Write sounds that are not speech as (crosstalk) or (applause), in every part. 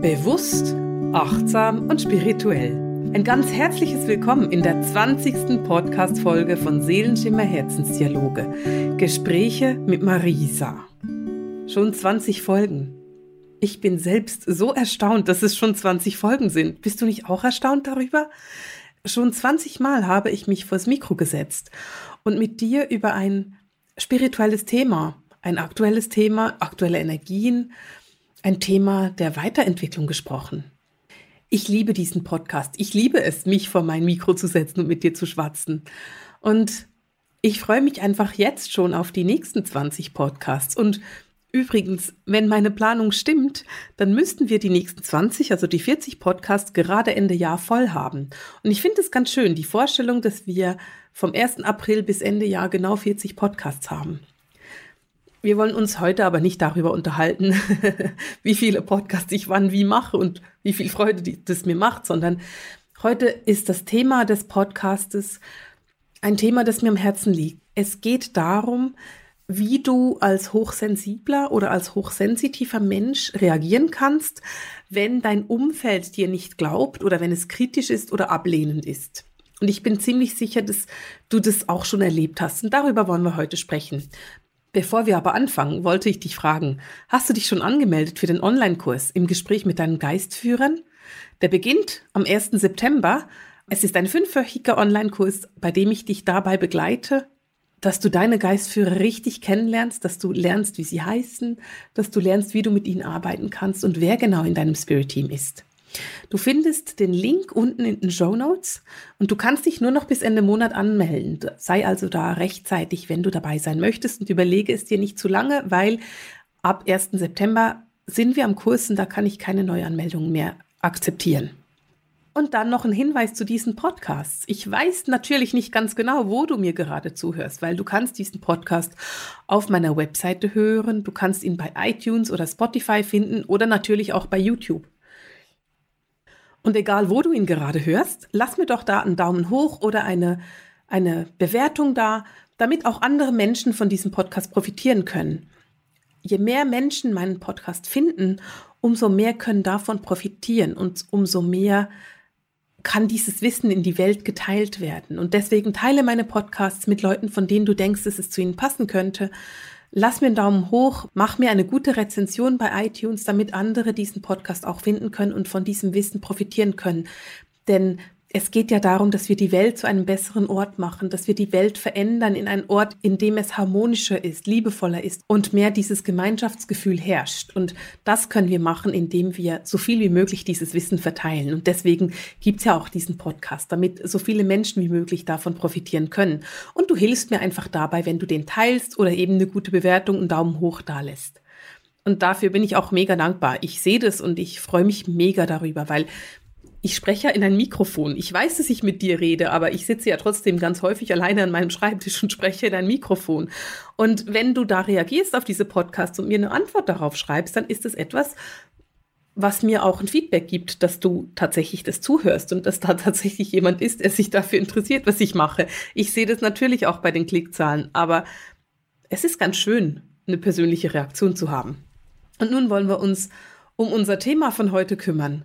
Bewusst, achtsam und spirituell. Ein ganz herzliches Willkommen in der 20. Podcast-Folge von Seelenschimmer Herzensdialoge. Gespräche mit Marisa. Schon 20 Folgen. Ich bin selbst so erstaunt, dass es schon 20 Folgen sind. Bist du nicht auch erstaunt darüber? Schon 20 Mal habe ich mich vors Mikro gesetzt und mit dir über ein spirituelles Thema, ein aktuelles Thema, aktuelle Energien, ein Thema der Weiterentwicklung gesprochen. Ich liebe diesen Podcast. Ich liebe es, mich vor mein Mikro zu setzen und mit dir zu schwatzen. Und ich freue mich einfach jetzt schon auf die nächsten 20 Podcasts. Und übrigens, wenn meine Planung stimmt, dann müssten wir die nächsten 20, also die 40 Podcasts, gerade Ende Jahr voll haben. Und ich finde es ganz schön, die Vorstellung, dass wir vom 1. April bis Ende Jahr genau 40 Podcasts haben. Wir wollen uns heute aber nicht darüber unterhalten, (laughs) wie viele Podcasts ich wann wie mache und wie viel Freude das mir macht, sondern heute ist das Thema des Podcastes ein Thema, das mir am Herzen liegt. Es geht darum, wie du als hochsensibler oder als hochsensitiver Mensch reagieren kannst, wenn dein Umfeld dir nicht glaubt oder wenn es kritisch ist oder ablehnend ist. Und ich bin ziemlich sicher, dass du das auch schon erlebt hast. Und darüber wollen wir heute sprechen. Bevor wir aber anfangen, wollte ich dich fragen, hast du dich schon angemeldet für den Online-Kurs im Gespräch mit deinen Geistführern? Der beginnt am 1. September. Es ist ein fünfwöchiger Online-Kurs, bei dem ich dich dabei begleite, dass du deine Geistführer richtig kennenlernst, dass du lernst, wie sie heißen, dass du lernst, wie du mit ihnen arbeiten kannst und wer genau in deinem Spirit-Team ist. Du findest den Link unten in den Show Notes und du kannst dich nur noch bis Ende Monat anmelden. Sei also da rechtzeitig, wenn du dabei sein möchtest und überlege es dir nicht zu lange, weil ab 1. September sind wir am Kurs und da kann ich keine Neuanmeldungen mehr akzeptieren. Und dann noch ein Hinweis zu diesen Podcasts. Ich weiß natürlich nicht ganz genau, wo du mir gerade zuhörst, weil du kannst diesen Podcast auf meiner Webseite hören, du kannst ihn bei iTunes oder Spotify finden oder natürlich auch bei YouTube. Und egal, wo du ihn gerade hörst, lass mir doch da einen Daumen hoch oder eine, eine Bewertung da, damit auch andere Menschen von diesem Podcast profitieren können. Je mehr Menschen meinen Podcast finden, umso mehr können davon profitieren und umso mehr kann dieses Wissen in die Welt geteilt werden. Und deswegen teile meine Podcasts mit Leuten, von denen du denkst, dass es zu ihnen passen könnte. Lass mir einen Daumen hoch, mach mir eine gute Rezension bei iTunes, damit andere diesen Podcast auch finden können und von diesem Wissen profitieren können. Denn es geht ja darum, dass wir die Welt zu einem besseren Ort machen, dass wir die Welt verändern in einen Ort, in dem es harmonischer ist, liebevoller ist und mehr dieses Gemeinschaftsgefühl herrscht. Und das können wir machen, indem wir so viel wie möglich dieses Wissen verteilen. Und deswegen gibt's ja auch diesen Podcast, damit so viele Menschen wie möglich davon profitieren können. Und du hilfst mir einfach dabei, wenn du den teilst oder eben eine gute Bewertung, einen Daumen hoch da lässt. Und dafür bin ich auch mega dankbar. Ich sehe das und ich freue mich mega darüber, weil ich spreche ja in ein Mikrofon. Ich weiß, dass ich mit dir rede, aber ich sitze ja trotzdem ganz häufig alleine an meinem Schreibtisch und spreche in ein Mikrofon. Und wenn du da reagierst auf diese Podcasts und mir eine Antwort darauf schreibst, dann ist es etwas, was mir auch ein Feedback gibt, dass du tatsächlich das zuhörst und dass da tatsächlich jemand ist, der sich dafür interessiert, was ich mache. Ich sehe das natürlich auch bei den Klickzahlen, aber es ist ganz schön, eine persönliche Reaktion zu haben. Und nun wollen wir uns um unser Thema von heute kümmern.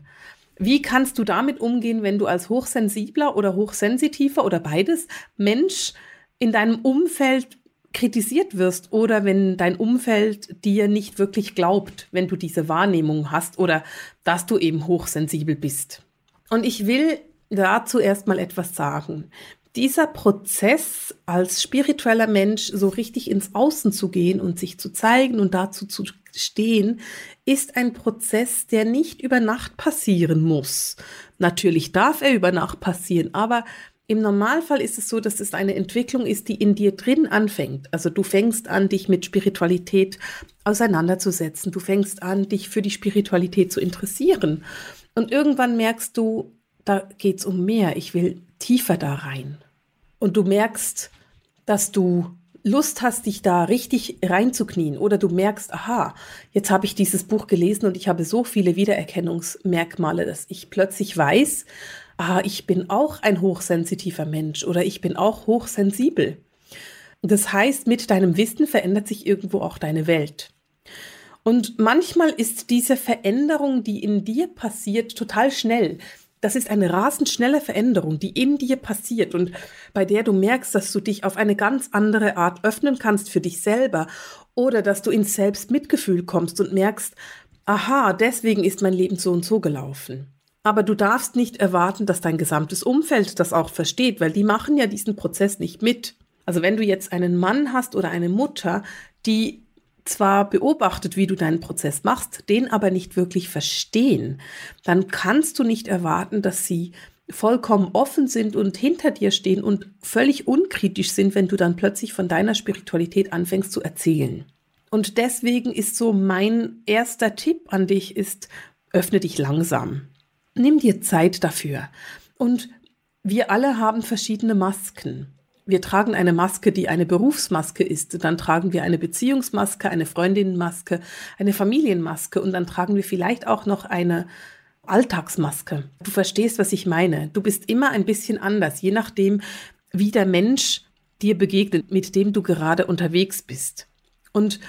Wie kannst du damit umgehen, wenn du als hochsensibler oder hochsensitiver oder beides Mensch in deinem Umfeld kritisiert wirst oder wenn dein Umfeld dir nicht wirklich glaubt, wenn du diese Wahrnehmung hast oder dass du eben hochsensibel bist? Und ich will dazu erstmal etwas sagen. Dieser Prozess als spiritueller Mensch so richtig ins Außen zu gehen und sich zu zeigen und dazu zu stehen, ist ein Prozess, der nicht über Nacht passieren muss. Natürlich darf er über Nacht passieren, aber im Normalfall ist es so, dass es eine Entwicklung ist, die in dir drin anfängt. Also du fängst an, dich mit Spiritualität auseinanderzusetzen. Du fängst an, dich für die Spiritualität zu interessieren. Und irgendwann merkst du, da geht's um mehr. Ich will tiefer da rein. Und du merkst, dass du Lust hast, dich da richtig reinzuknien oder du merkst, aha, jetzt habe ich dieses Buch gelesen und ich habe so viele Wiedererkennungsmerkmale, dass ich plötzlich weiß, aha, ich bin auch ein hochsensitiver Mensch oder ich bin auch hochsensibel. Das heißt, mit deinem Wissen verändert sich irgendwo auch deine Welt. Und manchmal ist diese Veränderung, die in dir passiert, total schnell. Das ist eine rasend schnelle Veränderung, die in dir passiert und bei der du merkst, dass du dich auf eine ganz andere Art öffnen kannst für dich selber oder dass du ins Selbstmitgefühl kommst und merkst, aha, deswegen ist mein Leben so und so gelaufen. Aber du darfst nicht erwarten, dass dein gesamtes Umfeld das auch versteht, weil die machen ja diesen Prozess nicht mit. Also wenn du jetzt einen Mann hast oder eine Mutter, die zwar beobachtet, wie du deinen Prozess machst, den aber nicht wirklich verstehen, dann kannst du nicht erwarten, dass sie vollkommen offen sind und hinter dir stehen und völlig unkritisch sind, wenn du dann plötzlich von deiner Spiritualität anfängst zu erzählen. Und deswegen ist so mein erster Tipp an dich ist, öffne dich langsam. Nimm dir Zeit dafür. Und wir alle haben verschiedene Masken wir tragen eine Maske, die eine Berufsmaske ist. Dann tragen wir eine Beziehungsmaske, eine Freundinnenmaske, eine Familienmaske und dann tragen wir vielleicht auch noch eine Alltagsmaske. Du verstehst, was ich meine. Du bist immer ein bisschen anders, je nachdem, wie der Mensch dir begegnet, mit dem du gerade unterwegs bist. Und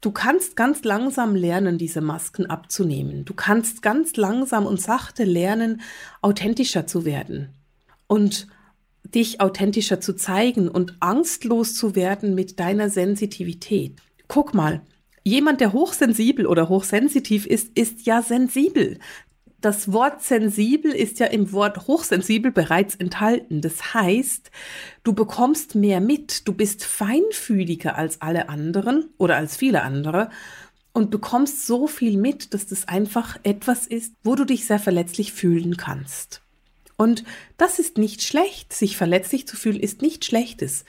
du kannst ganz langsam lernen, diese Masken abzunehmen. Du kannst ganz langsam und sachte lernen, authentischer zu werden. Und dich authentischer zu zeigen und angstlos zu werden mit deiner Sensitivität. Guck mal, jemand, der hochsensibel oder hochsensitiv ist, ist ja sensibel. Das Wort sensibel ist ja im Wort hochsensibel bereits enthalten. Das heißt, du bekommst mehr mit, du bist feinfühliger als alle anderen oder als viele andere und bekommst so viel mit, dass das einfach etwas ist, wo du dich sehr verletzlich fühlen kannst. Und das ist nicht schlecht. Sich verletzlich zu fühlen ist nicht schlechtes.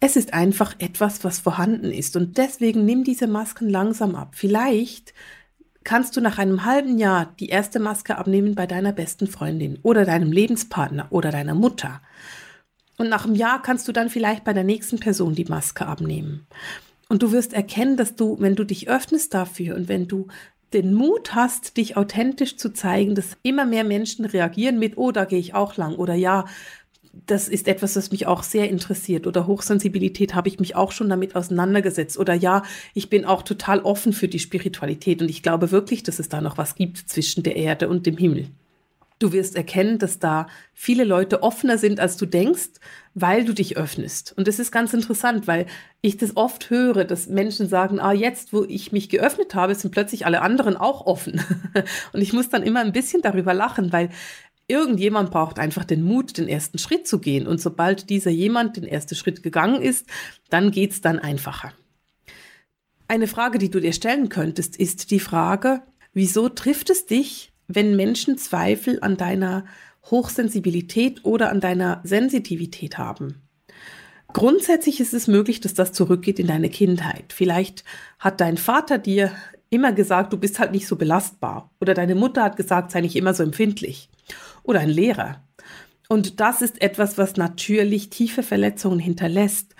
Es ist einfach etwas, was vorhanden ist. Und deswegen nimm diese Masken langsam ab. Vielleicht kannst du nach einem halben Jahr die erste Maske abnehmen bei deiner besten Freundin oder deinem Lebenspartner oder deiner Mutter. Und nach einem Jahr kannst du dann vielleicht bei der nächsten Person die Maske abnehmen. Und du wirst erkennen, dass du, wenn du dich öffnest dafür und wenn du den Mut hast, dich authentisch zu zeigen, dass immer mehr Menschen reagieren mit, oh, da gehe ich auch lang oder ja, das ist etwas, das mich auch sehr interessiert oder Hochsensibilität habe ich mich auch schon damit auseinandergesetzt oder ja, ich bin auch total offen für die Spiritualität und ich glaube wirklich, dass es da noch was gibt zwischen der Erde und dem Himmel. Du wirst erkennen, dass da viele Leute offener sind, als du denkst, weil du dich öffnest. Und das ist ganz interessant, weil ich das oft höre, dass Menschen sagen, ah, jetzt, wo ich mich geöffnet habe, sind plötzlich alle anderen auch offen. (laughs) Und ich muss dann immer ein bisschen darüber lachen, weil irgendjemand braucht einfach den Mut, den ersten Schritt zu gehen. Und sobald dieser jemand den ersten Schritt gegangen ist, dann geht's dann einfacher. Eine Frage, die du dir stellen könntest, ist die Frage, wieso trifft es dich, wenn Menschen Zweifel an deiner Hochsensibilität oder an deiner Sensitivität haben. Grundsätzlich ist es möglich, dass das zurückgeht in deine Kindheit. Vielleicht hat dein Vater dir immer gesagt, du bist halt nicht so belastbar. Oder deine Mutter hat gesagt, sei nicht immer so empfindlich. Oder ein Lehrer. Und das ist etwas, was natürlich tiefe Verletzungen hinterlässt.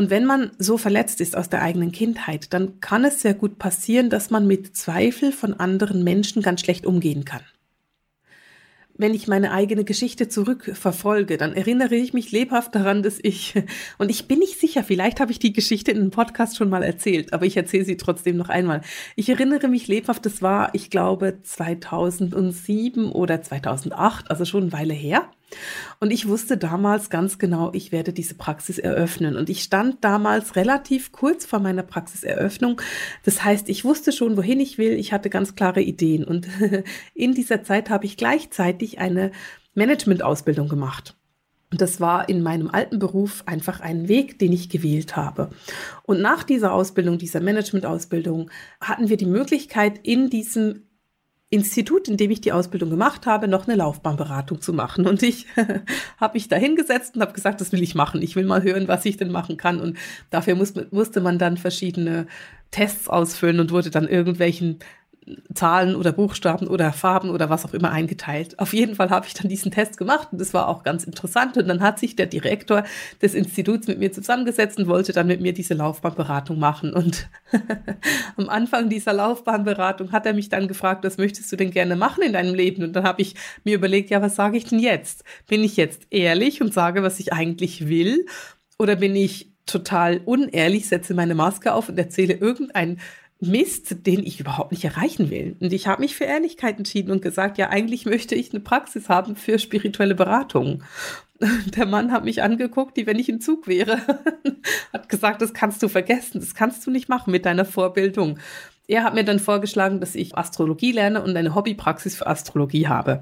Und wenn man so verletzt ist aus der eigenen Kindheit, dann kann es sehr gut passieren, dass man mit Zweifel von anderen Menschen ganz schlecht umgehen kann. Wenn ich meine eigene Geschichte zurückverfolge, dann erinnere ich mich lebhaft daran, dass ich, (laughs) und ich bin nicht sicher, vielleicht habe ich die Geschichte in einem Podcast schon mal erzählt, aber ich erzähle sie trotzdem noch einmal. Ich erinnere mich lebhaft, das war, ich glaube, 2007 oder 2008, also schon eine Weile her. Und ich wusste damals ganz genau, ich werde diese Praxis eröffnen. Und ich stand damals relativ kurz vor meiner Praxiseröffnung. Das heißt, ich wusste schon, wohin ich will. Ich hatte ganz klare Ideen. Und (laughs) in dieser Zeit habe ich gleichzeitig eine Managementausbildung gemacht. Und das war in meinem alten Beruf einfach ein Weg, den ich gewählt habe. Und nach dieser Ausbildung, dieser Managementausbildung, hatten wir die Möglichkeit, in diesem Institut, in dem ich die Ausbildung gemacht habe, noch eine Laufbahnberatung zu machen. Und ich (laughs) habe mich da hingesetzt und habe gesagt, das will ich machen. Ich will mal hören, was ich denn machen kann. Und dafür muss, musste man dann verschiedene Tests ausfüllen und wurde dann irgendwelchen Zahlen oder Buchstaben oder Farben oder was auch immer eingeteilt. Auf jeden Fall habe ich dann diesen Test gemacht und das war auch ganz interessant. Und dann hat sich der Direktor des Instituts mit mir zusammengesetzt und wollte dann mit mir diese Laufbahnberatung machen. Und (laughs) am Anfang dieser Laufbahnberatung hat er mich dann gefragt, was möchtest du denn gerne machen in deinem Leben? Und dann habe ich mir überlegt, ja, was sage ich denn jetzt? Bin ich jetzt ehrlich und sage, was ich eigentlich will? Oder bin ich total unehrlich, setze meine Maske auf und erzähle irgendein Mist, den ich überhaupt nicht erreichen will. Und ich habe mich für Ehrlichkeit entschieden und gesagt, ja, eigentlich möchte ich eine Praxis haben für spirituelle Beratung. (laughs) Der Mann hat mich angeguckt, wie wenn ich im Zug wäre, (laughs) hat gesagt, das kannst du vergessen, das kannst du nicht machen mit deiner Vorbildung. Er hat mir dann vorgeschlagen, dass ich Astrologie lerne und eine Hobbypraxis für Astrologie habe.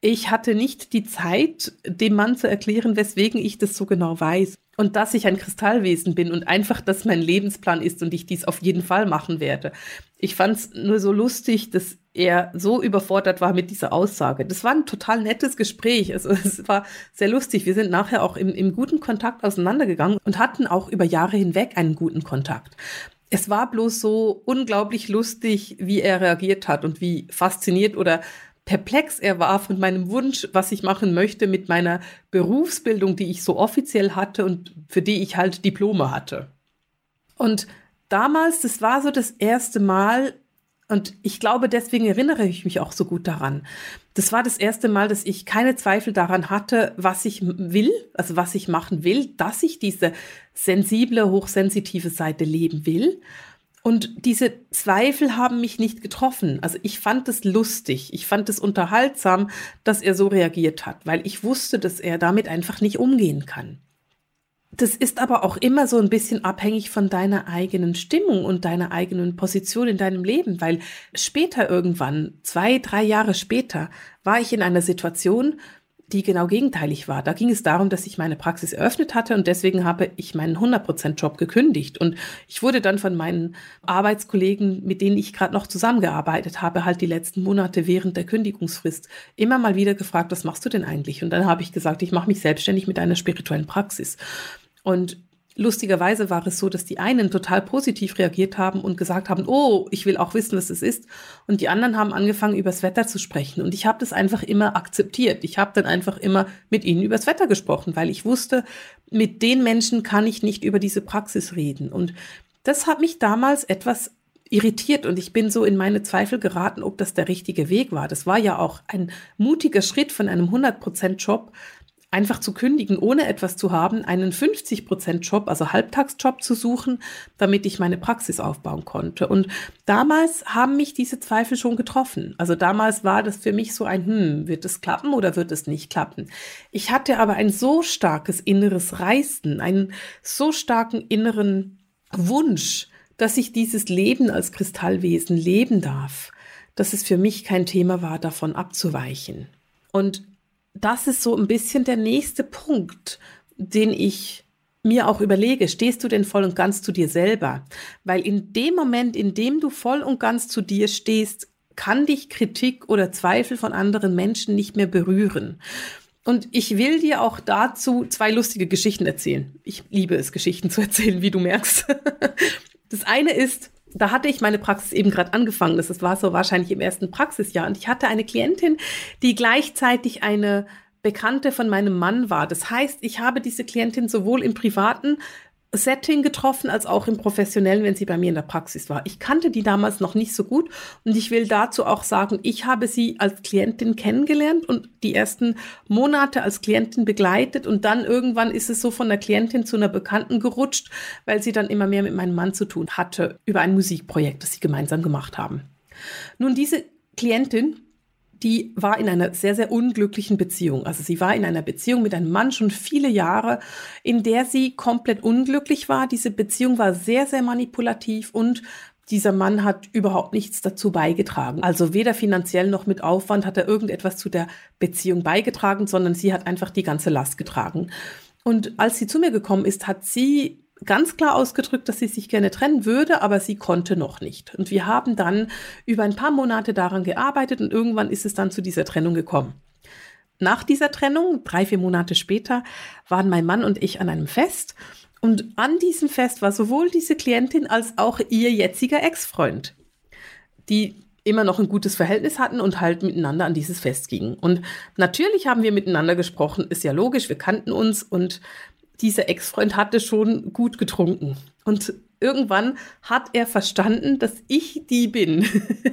Ich hatte nicht die Zeit, dem Mann zu erklären, weswegen ich das so genau weiß und dass ich ein Kristallwesen bin und einfach, dass mein Lebensplan ist und ich dies auf jeden Fall machen werde. Ich fand es nur so lustig, dass er so überfordert war mit dieser Aussage. Das war ein total nettes Gespräch. Also (laughs) es war sehr lustig. Wir sind nachher auch im, im guten Kontakt auseinandergegangen und hatten auch über Jahre hinweg einen guten Kontakt. Es war bloß so unglaublich lustig, wie er reagiert hat und wie fasziniert oder perplex er war von meinem Wunsch, was ich machen möchte mit meiner Berufsbildung, die ich so offiziell hatte und für die ich halt Diplome hatte. Und damals, das war so das erste Mal, und ich glaube, deswegen erinnere ich mich auch so gut daran. Das war das erste Mal, dass ich keine Zweifel daran hatte, was ich will, also was ich machen will, dass ich diese sensible, hochsensitive Seite leben will. Und diese Zweifel haben mich nicht getroffen. Also ich fand es lustig, ich fand es unterhaltsam, dass er so reagiert hat, weil ich wusste, dass er damit einfach nicht umgehen kann. Das ist aber auch immer so ein bisschen abhängig von deiner eigenen Stimmung und deiner eigenen Position in deinem Leben, weil später irgendwann, zwei, drei Jahre später, war ich in einer Situation, die genau gegenteilig war. Da ging es darum, dass ich meine Praxis eröffnet hatte und deswegen habe ich meinen 100%-Job gekündigt. Und ich wurde dann von meinen Arbeitskollegen, mit denen ich gerade noch zusammengearbeitet habe, halt die letzten Monate während der Kündigungsfrist immer mal wieder gefragt, was machst du denn eigentlich? Und dann habe ich gesagt, ich mache mich selbstständig mit einer spirituellen Praxis. Und lustigerweise war es so, dass die einen total positiv reagiert haben und gesagt haben, oh, ich will auch wissen, was es ist. Und die anderen haben angefangen, übers Wetter zu sprechen. Und ich habe das einfach immer akzeptiert. Ich habe dann einfach immer mit ihnen übers Wetter gesprochen, weil ich wusste, mit den Menschen kann ich nicht über diese Praxis reden. Und das hat mich damals etwas irritiert und ich bin so in meine Zweifel geraten, ob das der richtige Weg war. Das war ja auch ein mutiger Schritt von einem 100% Job einfach zu kündigen, ohne etwas zu haben, einen 50-Prozent-Job, also Halbtagsjob zu suchen, damit ich meine Praxis aufbauen konnte. Und damals haben mich diese Zweifel schon getroffen. Also damals war das für mich so ein, hm, wird es klappen oder wird es nicht klappen? Ich hatte aber ein so starkes inneres Reißen, einen so starken inneren Wunsch, dass ich dieses Leben als Kristallwesen leben darf, dass es für mich kein Thema war, davon abzuweichen. Und das ist so ein bisschen der nächste Punkt, den ich mir auch überlege, stehst du denn voll und ganz zu dir selber? Weil in dem Moment, in dem du voll und ganz zu dir stehst, kann dich Kritik oder Zweifel von anderen Menschen nicht mehr berühren. Und ich will dir auch dazu zwei lustige Geschichten erzählen. Ich liebe es, Geschichten (laughs) zu erzählen, wie du merkst. Das eine ist, da hatte ich meine Praxis eben gerade angefangen. Das war so wahrscheinlich im ersten Praxisjahr. Und ich hatte eine Klientin, die gleichzeitig eine Bekannte von meinem Mann war. Das heißt, ich habe diese Klientin sowohl im privaten Setting getroffen, als auch im professionellen, wenn sie bei mir in der Praxis war. Ich kannte die damals noch nicht so gut und ich will dazu auch sagen, ich habe sie als Klientin kennengelernt und die ersten Monate als Klientin begleitet und dann irgendwann ist es so von der Klientin zu einer Bekannten gerutscht, weil sie dann immer mehr mit meinem Mann zu tun hatte über ein Musikprojekt, das sie gemeinsam gemacht haben. Nun, diese Klientin die war in einer sehr, sehr unglücklichen Beziehung. Also sie war in einer Beziehung mit einem Mann schon viele Jahre, in der sie komplett unglücklich war. Diese Beziehung war sehr, sehr manipulativ und dieser Mann hat überhaupt nichts dazu beigetragen. Also weder finanziell noch mit Aufwand hat er irgendetwas zu der Beziehung beigetragen, sondern sie hat einfach die ganze Last getragen. Und als sie zu mir gekommen ist, hat sie ganz klar ausgedrückt, dass sie sich gerne trennen würde, aber sie konnte noch nicht. Und wir haben dann über ein paar Monate daran gearbeitet und irgendwann ist es dann zu dieser Trennung gekommen. Nach dieser Trennung, drei, vier Monate später, waren mein Mann und ich an einem Fest. Und an diesem Fest war sowohl diese Klientin als auch ihr jetziger Ex-Freund, die immer noch ein gutes Verhältnis hatten und halt miteinander an dieses Fest gingen. Und natürlich haben wir miteinander gesprochen, ist ja logisch, wir kannten uns und dieser Ex-Freund hatte schon gut getrunken. Und irgendwann hat er verstanden, dass ich die bin,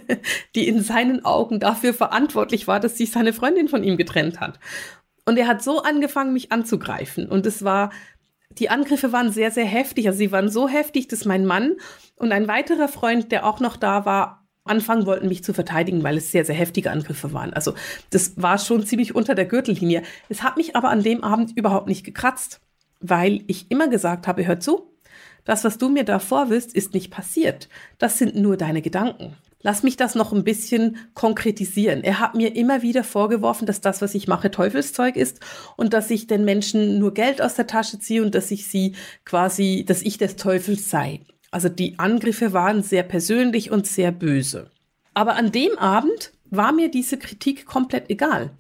(laughs) die in seinen Augen dafür verantwortlich war, dass sich seine Freundin von ihm getrennt hat. Und er hat so angefangen, mich anzugreifen. Und es war Die Angriffe waren sehr, sehr heftig. Also sie waren so heftig, dass mein Mann und ein weiterer Freund, der auch noch da war, anfangen wollten, mich zu verteidigen, weil es sehr, sehr heftige Angriffe waren. Also das war schon ziemlich unter der Gürtellinie. Es hat mich aber an dem Abend überhaupt nicht gekratzt, weil ich immer gesagt habe, hör zu, das, was du mir da vorwirfst, ist nicht passiert. Das sind nur deine Gedanken. Lass mich das noch ein bisschen konkretisieren. Er hat mir immer wieder vorgeworfen, dass das, was ich mache, Teufelszeug ist und dass ich den Menschen nur Geld aus der Tasche ziehe und dass ich sie quasi, dass ich des Teufels sei. Also die Angriffe waren sehr persönlich und sehr böse. Aber an dem Abend war mir diese Kritik komplett egal.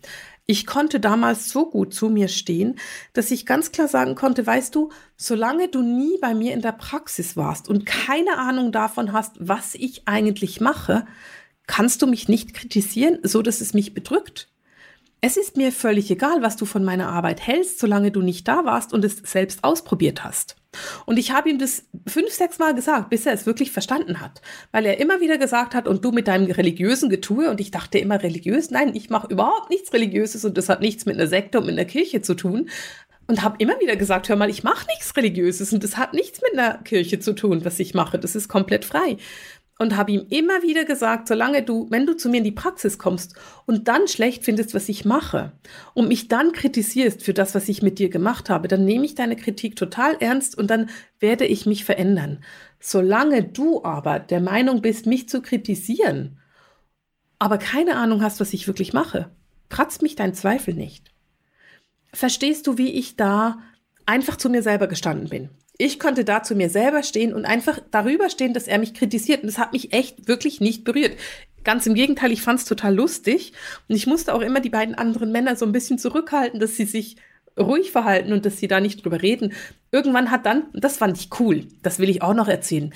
Ich konnte damals so gut zu mir stehen, dass ich ganz klar sagen konnte, weißt du, solange du nie bei mir in der Praxis warst und keine Ahnung davon hast, was ich eigentlich mache, kannst du mich nicht kritisieren, so dass es mich bedrückt. Es ist mir völlig egal, was du von meiner Arbeit hältst, solange du nicht da warst und es selbst ausprobiert hast. Und ich habe ihm das fünf, sechs Mal gesagt, bis er es wirklich verstanden hat. Weil er immer wieder gesagt hat, und du mit deinem religiösen Getue, und ich dachte immer religiös, nein, ich mache überhaupt nichts Religiöses und das hat nichts mit einer Sekte und mit einer Kirche zu tun. Und habe immer wieder gesagt, hör mal, ich mache nichts Religiöses und das hat nichts mit einer Kirche zu tun, was ich mache. Das ist komplett frei und habe ihm immer wieder gesagt, solange du, wenn du zu mir in die Praxis kommst und dann schlecht findest, was ich mache und mich dann kritisierst für das, was ich mit dir gemacht habe, dann nehme ich deine Kritik total ernst und dann werde ich mich verändern. Solange du aber der Meinung bist, mich zu kritisieren, aber keine Ahnung hast, was ich wirklich mache, kratzt mich dein Zweifel nicht. Verstehst du, wie ich da einfach zu mir selber gestanden bin? Ich konnte da zu mir selber stehen und einfach darüber stehen, dass er mich kritisiert. Und das hat mich echt wirklich nicht berührt. Ganz im Gegenteil, ich fand es total lustig. Und ich musste auch immer die beiden anderen Männer so ein bisschen zurückhalten, dass sie sich ruhig verhalten und dass sie da nicht drüber reden. Irgendwann hat dann, das fand ich cool, das will ich auch noch erzählen.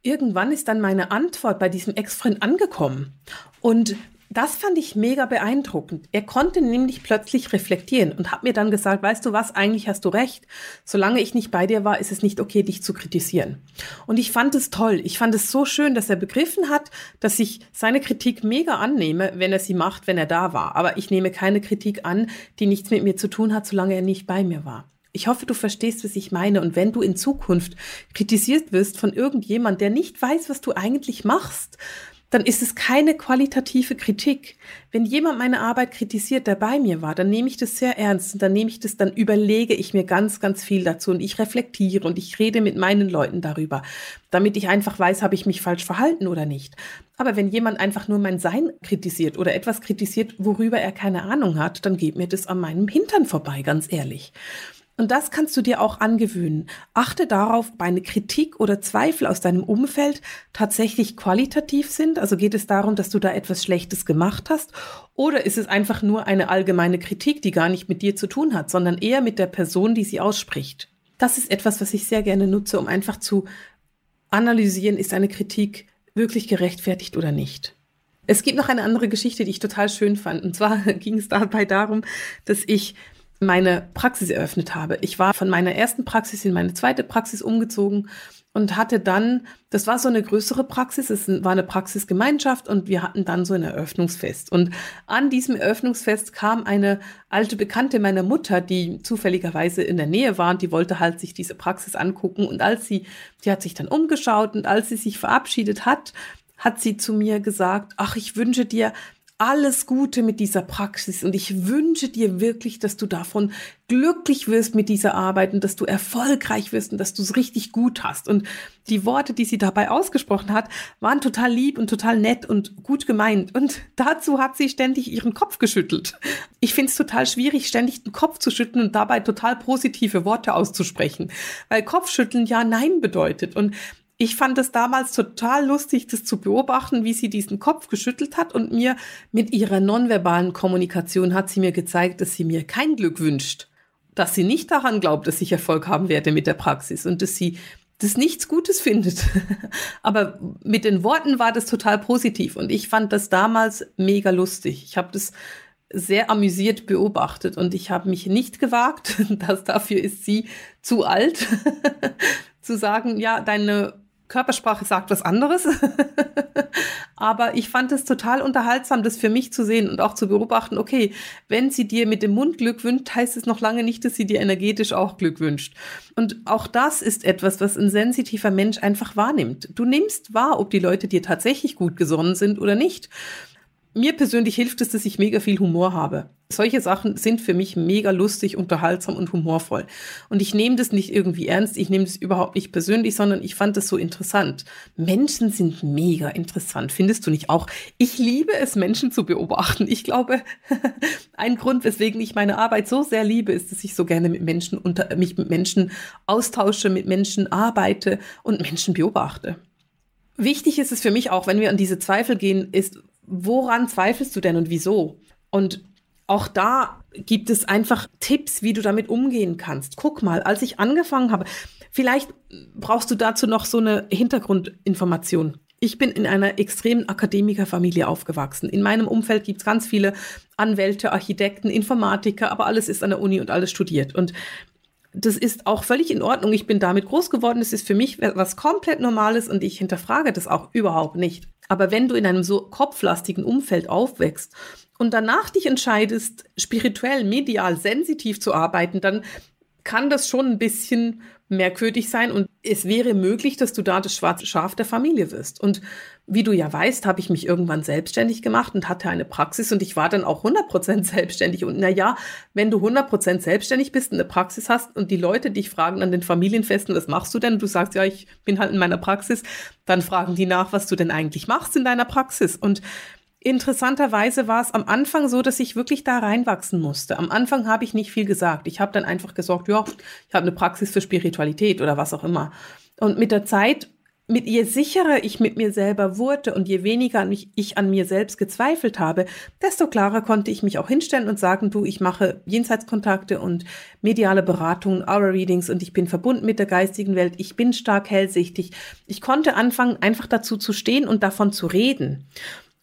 Irgendwann ist dann meine Antwort bei diesem Ex-Freund angekommen. Und das fand ich mega beeindruckend. Er konnte nämlich plötzlich reflektieren und hat mir dann gesagt, weißt du was, eigentlich hast du recht. Solange ich nicht bei dir war, ist es nicht okay, dich zu kritisieren. Und ich fand es toll. Ich fand es so schön, dass er begriffen hat, dass ich seine Kritik mega annehme, wenn er sie macht, wenn er da war. Aber ich nehme keine Kritik an, die nichts mit mir zu tun hat, solange er nicht bei mir war. Ich hoffe, du verstehst, was ich meine. Und wenn du in Zukunft kritisiert wirst von irgendjemand, der nicht weiß, was du eigentlich machst, dann ist es keine qualitative Kritik. Wenn jemand meine Arbeit kritisiert, der bei mir war, dann nehme ich das sehr ernst und dann nehme ich das, dann überlege ich mir ganz, ganz viel dazu und ich reflektiere und ich rede mit meinen Leuten darüber, damit ich einfach weiß, habe ich mich falsch verhalten oder nicht. Aber wenn jemand einfach nur mein Sein kritisiert oder etwas kritisiert, worüber er keine Ahnung hat, dann geht mir das an meinem Hintern vorbei, ganz ehrlich. Und das kannst du dir auch angewöhnen. Achte darauf, ob eine Kritik oder Zweifel aus deinem Umfeld tatsächlich qualitativ sind. Also geht es darum, dass du da etwas Schlechtes gemacht hast? Oder ist es einfach nur eine allgemeine Kritik, die gar nicht mit dir zu tun hat, sondern eher mit der Person, die sie ausspricht? Das ist etwas, was ich sehr gerne nutze, um einfach zu analysieren, ist eine Kritik wirklich gerechtfertigt oder nicht. Es gibt noch eine andere Geschichte, die ich total schön fand. Und zwar (laughs) ging es dabei darum, dass ich meine Praxis eröffnet habe. Ich war von meiner ersten Praxis in meine zweite Praxis umgezogen und hatte dann, das war so eine größere Praxis, es war eine Praxisgemeinschaft und wir hatten dann so ein Eröffnungsfest. Und an diesem Eröffnungsfest kam eine alte Bekannte meiner Mutter, die zufälligerweise in der Nähe war und die wollte halt sich diese Praxis angucken. Und als sie, die hat sich dann umgeschaut und als sie sich verabschiedet hat, hat sie zu mir gesagt, ach, ich wünsche dir alles Gute mit dieser Praxis und ich wünsche dir wirklich, dass du davon glücklich wirst mit dieser Arbeit und dass du erfolgreich wirst und dass du es richtig gut hast. Und die Worte, die sie dabei ausgesprochen hat, waren total lieb und total nett und gut gemeint. Und dazu hat sie ständig ihren Kopf geschüttelt. Ich finde es total schwierig, ständig den Kopf zu schütteln und dabei total positive Worte auszusprechen, weil Kopfschütteln ja Nein bedeutet. Und ich fand es damals total lustig, das zu beobachten, wie sie diesen Kopf geschüttelt hat und mir mit ihrer nonverbalen Kommunikation hat sie mir gezeigt, dass sie mir kein Glück wünscht, dass sie nicht daran glaubt, dass ich Erfolg haben werde mit der Praxis und dass sie das nichts Gutes findet. (laughs) Aber mit den Worten war das total positiv und ich fand das damals mega lustig. Ich habe das sehr amüsiert beobachtet und ich habe mich nicht gewagt, (laughs) dass dafür ist sie zu alt, (laughs) zu sagen, ja, deine Körpersprache sagt was anderes. (laughs) aber ich fand es total unterhaltsam, das für mich zu sehen und auch zu beobachten, okay, wenn sie dir mit dem Mund Glück wünscht, heißt es noch lange nicht, dass sie dir energetisch auch Glück wünscht. Und auch das ist etwas, was ein sensitiver Mensch einfach wahrnimmt. Du nimmst wahr, ob die Leute dir tatsächlich gut gesonnen sind oder nicht mir persönlich hilft es, dass ich mega viel Humor habe. Solche Sachen sind für mich mega lustig, unterhaltsam und humorvoll. Und ich nehme das nicht irgendwie ernst, ich nehme das überhaupt nicht persönlich, sondern ich fand das so interessant. Menschen sind mega interessant, findest du nicht auch? Ich liebe es, Menschen zu beobachten. Ich glaube, (laughs) ein Grund, weswegen ich meine Arbeit so sehr liebe, ist, dass ich so gerne mit Menschen unter, mich mit Menschen austausche, mit Menschen arbeite und Menschen beobachte. Wichtig ist es für mich auch, wenn wir an diese Zweifel gehen, ist, woran zweifelst du denn und wieso? Und auch da gibt es einfach Tipps, wie du damit umgehen kannst. Guck mal, als ich angefangen habe, vielleicht brauchst du dazu noch so eine Hintergrundinformation. Ich bin in einer extremen Akademikerfamilie aufgewachsen. In meinem Umfeld gibt es ganz viele Anwälte, Architekten, Informatiker, aber alles ist an der Uni und alles studiert. Und das ist auch völlig in Ordnung. Ich bin damit groß geworden. Es ist für mich was komplett Normales und ich hinterfrage das auch überhaupt nicht. Aber wenn du in einem so kopflastigen Umfeld aufwächst und danach dich entscheidest, spirituell, medial, sensitiv zu arbeiten, dann kann das schon ein bisschen merkwürdig sein und es wäre möglich, dass du da das schwarze Schaf der Familie wirst. Und wie du ja weißt, habe ich mich irgendwann selbstständig gemacht und hatte eine Praxis und ich war dann auch 100% (laughs) selbstständig. Und na ja, wenn du 100% selbstständig bist und eine Praxis hast und die Leute dich fragen an den Familienfesten, was machst du denn? Und du sagst, ja, ich bin halt in meiner Praxis, dann fragen die nach, was du denn eigentlich machst in deiner Praxis. Und Interessanterweise war es am Anfang so, dass ich wirklich da reinwachsen musste. Am Anfang habe ich nicht viel gesagt. Ich habe dann einfach gesagt, ja, ich habe eine Praxis für Spiritualität oder was auch immer. Und mit der Zeit, mit je sicherer ich mit mir selber wurde und je weniger ich an mir selbst gezweifelt habe, desto klarer konnte ich mich auch hinstellen und sagen, du, ich mache Jenseitskontakte und mediale Beratungen, Aura-Readings und ich bin verbunden mit der geistigen Welt. Ich bin stark hellsichtig. Ich konnte anfangen, einfach dazu zu stehen und davon zu reden.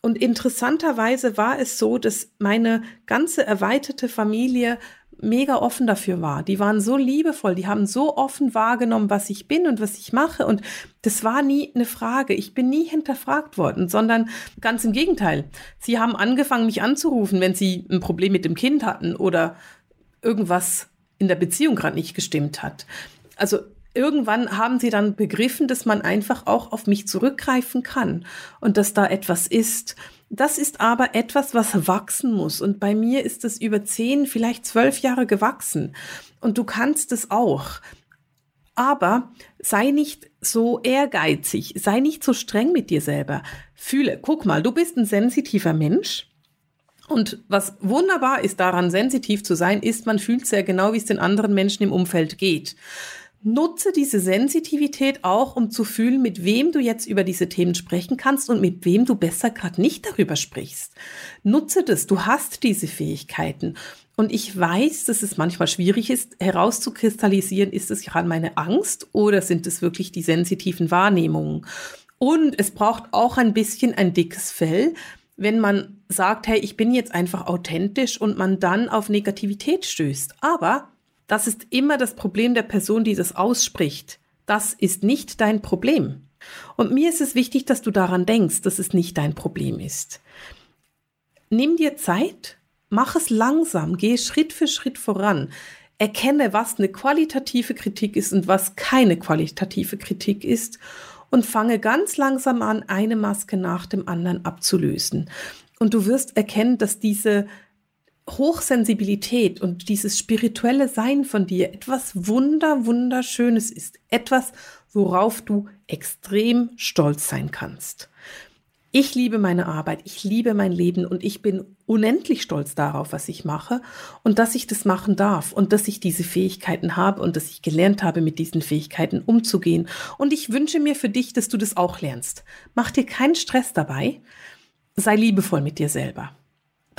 Und interessanterweise war es so, dass meine ganze erweiterte Familie mega offen dafür war. Die waren so liebevoll, die haben so offen wahrgenommen, was ich bin und was ich mache. Und das war nie eine Frage. Ich bin nie hinterfragt worden, sondern ganz im Gegenteil. Sie haben angefangen, mich anzurufen, wenn sie ein Problem mit dem Kind hatten oder irgendwas in der Beziehung gerade nicht gestimmt hat. Also irgendwann haben sie dann begriffen, dass man einfach auch auf mich zurückgreifen kann und dass da etwas ist. Das ist aber etwas, was wachsen muss. Und bei mir ist es über zehn, vielleicht zwölf Jahre gewachsen. Und du kannst es auch. Aber sei nicht so ehrgeizig, sei nicht so streng mit dir selber. Fühle, guck mal, du bist ein sensitiver Mensch. Und was wunderbar ist daran, sensitiv zu sein, ist, man fühlt sehr genau, wie es den anderen Menschen im Umfeld geht. Nutze diese Sensitivität auch, um zu fühlen, mit wem du jetzt über diese Themen sprechen kannst und mit wem du besser gerade nicht darüber sprichst. Nutze das, du hast diese Fähigkeiten. Und ich weiß, dass es manchmal schwierig ist, herauszukristallisieren, ist es gerade meine Angst oder sind es wirklich die sensitiven Wahrnehmungen? Und es braucht auch ein bisschen ein dickes Fell, wenn man sagt, hey, ich bin jetzt einfach authentisch und man dann auf Negativität stößt. Aber das ist immer das Problem der Person, die das ausspricht. Das ist nicht dein Problem. Und mir ist es wichtig, dass du daran denkst, dass es nicht dein Problem ist. Nimm dir Zeit, mach es langsam, gehe Schritt für Schritt voran. Erkenne, was eine qualitative Kritik ist und was keine qualitative Kritik ist und fange ganz langsam an, eine Maske nach dem anderen abzulösen. Und du wirst erkennen, dass diese Hochsensibilität und dieses spirituelle Sein von dir etwas wunder, wunderschönes ist. Etwas, worauf du extrem stolz sein kannst. Ich liebe meine Arbeit, ich liebe mein Leben und ich bin unendlich stolz darauf, was ich mache und dass ich das machen darf und dass ich diese Fähigkeiten habe und dass ich gelernt habe, mit diesen Fähigkeiten umzugehen. Und ich wünsche mir für dich, dass du das auch lernst. Mach dir keinen Stress dabei. Sei liebevoll mit dir selber.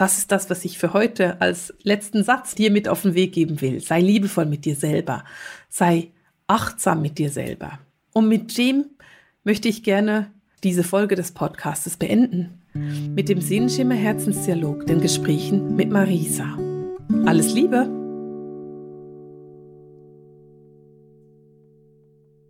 Das ist das, was ich für heute als letzten Satz dir mit auf den Weg geben will. Sei liebevoll mit dir selber. Sei achtsam mit dir selber. Und mit dem möchte ich gerne diese Folge des Podcastes beenden. Mit dem Sehenschimmer Herzensdialog, den Gesprächen mit Marisa. Alles Liebe!